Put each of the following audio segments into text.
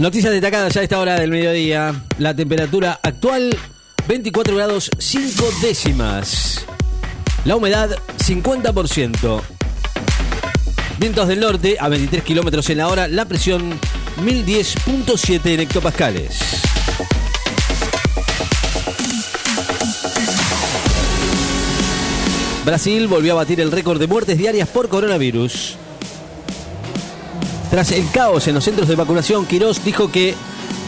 Noticias destacadas ya a esta hora del mediodía. La temperatura actual 24 grados 5 décimas. La humedad 50%. Vientos del norte a 23 kilómetros en la hora. La presión 1010.7 en hectopascales. Brasil volvió a batir el récord de muertes diarias por coronavirus. Tras el caos en los centros de vacunación, Quirós dijo que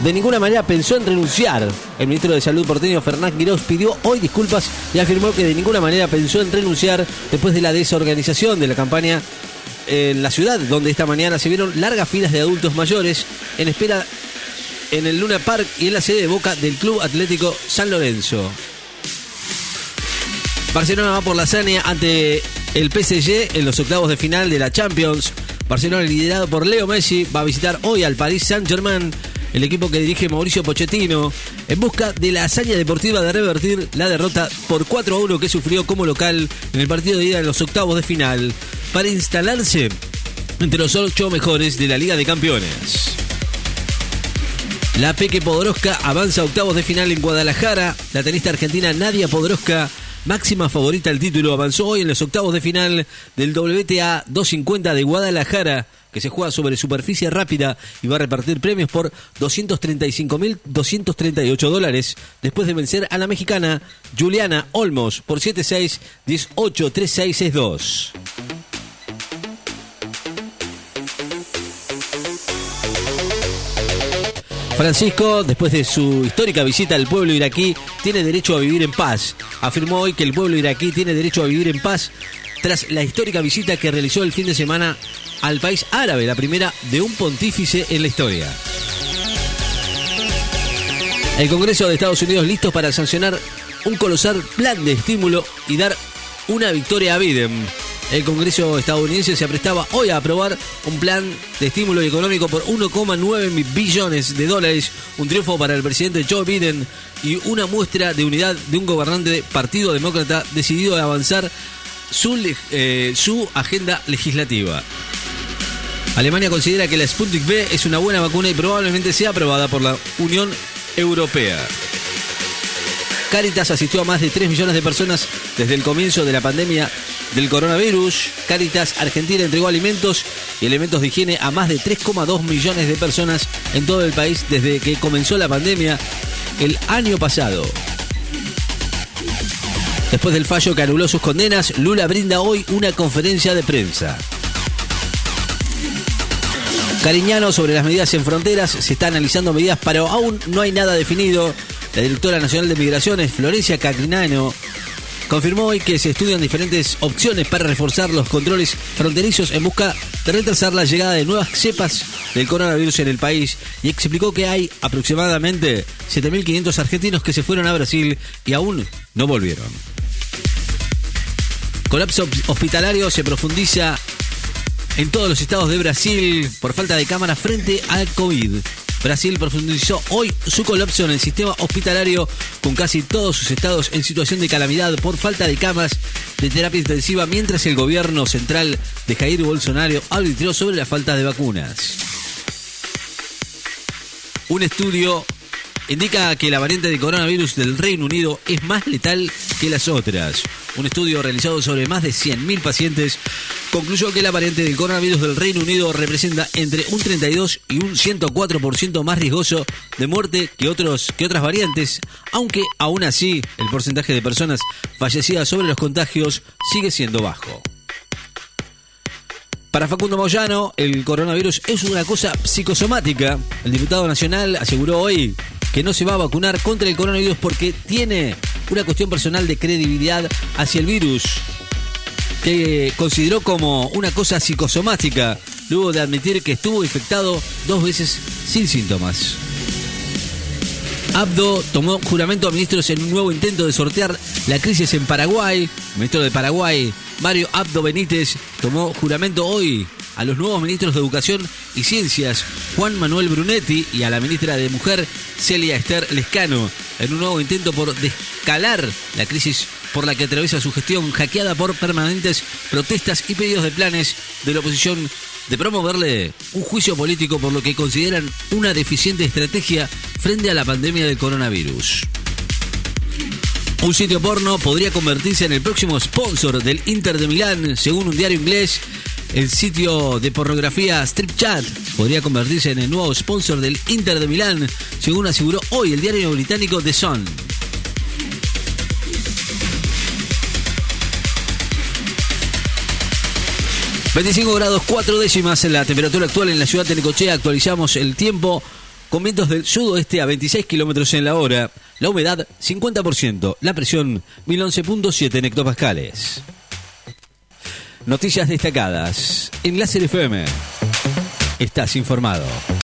de ninguna manera pensó en renunciar. El ministro de Salud porteño Fernán Quirós pidió hoy disculpas y afirmó que de ninguna manera pensó en renunciar después de la desorganización de la campaña en la ciudad, donde esta mañana se vieron largas filas de adultos mayores en espera en el Luna Park y en la sede de Boca del Club Atlético San Lorenzo. Barcelona va por la hazaña ante el PSG en los octavos de final de la Champions. Barcelona, liderado por Leo Messi, va a visitar hoy al Paris Saint-Germain, el equipo que dirige Mauricio Pochettino, en busca de la hazaña deportiva de revertir la derrota por 4 a 1 que sufrió como local en el partido de ida en los octavos de final, para instalarse entre los ocho mejores de la Liga de Campeones. La Peque Podoroska avanza a octavos de final en Guadalajara. La tenista argentina Nadia Podoroska máxima favorita al título, avanzó hoy en los octavos de final del WTA 250 de Guadalajara, que se juega sobre superficie rápida y va a repartir premios por 235.238 dólares, después de vencer a la mexicana Juliana Olmos por 7-6, 18, Francisco, después de su histórica visita al pueblo iraquí, tiene derecho a vivir en paz. Afirmó hoy que el pueblo iraquí tiene derecho a vivir en paz tras la histórica visita que realizó el fin de semana al país árabe, la primera de un pontífice en la historia. El Congreso de Estados Unidos listo para sancionar un colosal plan de estímulo y dar una victoria a Biden. El Congreso estadounidense se aprestaba hoy a aprobar un plan de estímulo económico por 1,9 billones de dólares, un triunfo para el presidente Joe Biden y una muestra de unidad de un gobernante Partido Demócrata decidido a avanzar su, eh, su agenda legislativa. Alemania considera que la Sputnik V es una buena vacuna y probablemente sea aprobada por la Unión Europea. Caritas asistió a más de 3 millones de personas desde el comienzo de la pandemia del coronavirus. Caritas Argentina entregó alimentos y elementos de higiene a más de 3,2 millones de personas en todo el país desde que comenzó la pandemia el año pasado. Después del fallo que anuló sus condenas, Lula brinda hoy una conferencia de prensa. Cariñano sobre las medidas en fronteras, se está analizando medidas, pero aún no hay nada definido. La directora nacional de migraciones, Florencia Cagrinano, confirmó hoy que se estudian diferentes opciones para reforzar los controles fronterizos en busca de retrasar la llegada de nuevas cepas del coronavirus en el país y explicó que hay aproximadamente 7.500 argentinos que se fueron a Brasil y aún no volvieron. Colapso hospitalario se profundiza en todos los estados de Brasil por falta de cámaras frente al COVID. Brasil profundizó hoy su colapso en el sistema hospitalario con casi todos sus estados en situación de calamidad por falta de camas de terapia intensiva mientras el gobierno central de Jair Bolsonaro arbitró sobre la falta de vacunas. Un estudio indica que la variante de coronavirus del Reino Unido es más letal que las otras. Un estudio realizado sobre más de 100.000 pacientes concluyó que la variante del coronavirus del Reino Unido representa entre un 32 y un 104% más riesgoso de muerte que, otros, que otras variantes, aunque aún así el porcentaje de personas fallecidas sobre los contagios sigue siendo bajo. Para Facundo Moyano, el coronavirus es una cosa psicosomática. El diputado nacional aseguró hoy que no se va a vacunar contra el coronavirus porque tiene una cuestión personal de credibilidad hacia el virus, que consideró como una cosa psicosomática, luego de admitir que estuvo infectado dos veces sin síntomas. Abdo tomó juramento a ministros en un nuevo intento de sortear la crisis en Paraguay. Ministro de Paraguay, Mario Abdo Benítez, tomó juramento hoy a los nuevos ministros de Educación y Ciencias, Juan Manuel Brunetti, y a la ministra de Mujer, Celia Esther Lescano, en un nuevo intento por descalar la crisis por la que atraviesa su gestión, hackeada por permanentes protestas y pedidos de planes de la oposición de promoverle un juicio político por lo que consideran una deficiente estrategia frente a la pandemia del coronavirus. Un sitio porno podría convertirse en el próximo sponsor del Inter de Milán, según un diario inglés. El sitio de pornografía Strip Chat podría convertirse en el nuevo sponsor del Inter de Milán, según aseguró hoy el diario británico The Sun. 25 grados 4 décimas la temperatura actual en la ciudad de Necochea. Actualizamos el tiempo con vientos del sudoeste a 26 kilómetros en la hora. La humedad 50%. La presión 1011.7 en hectopascales. Noticias destacadas. En Láser FM. Estás informado.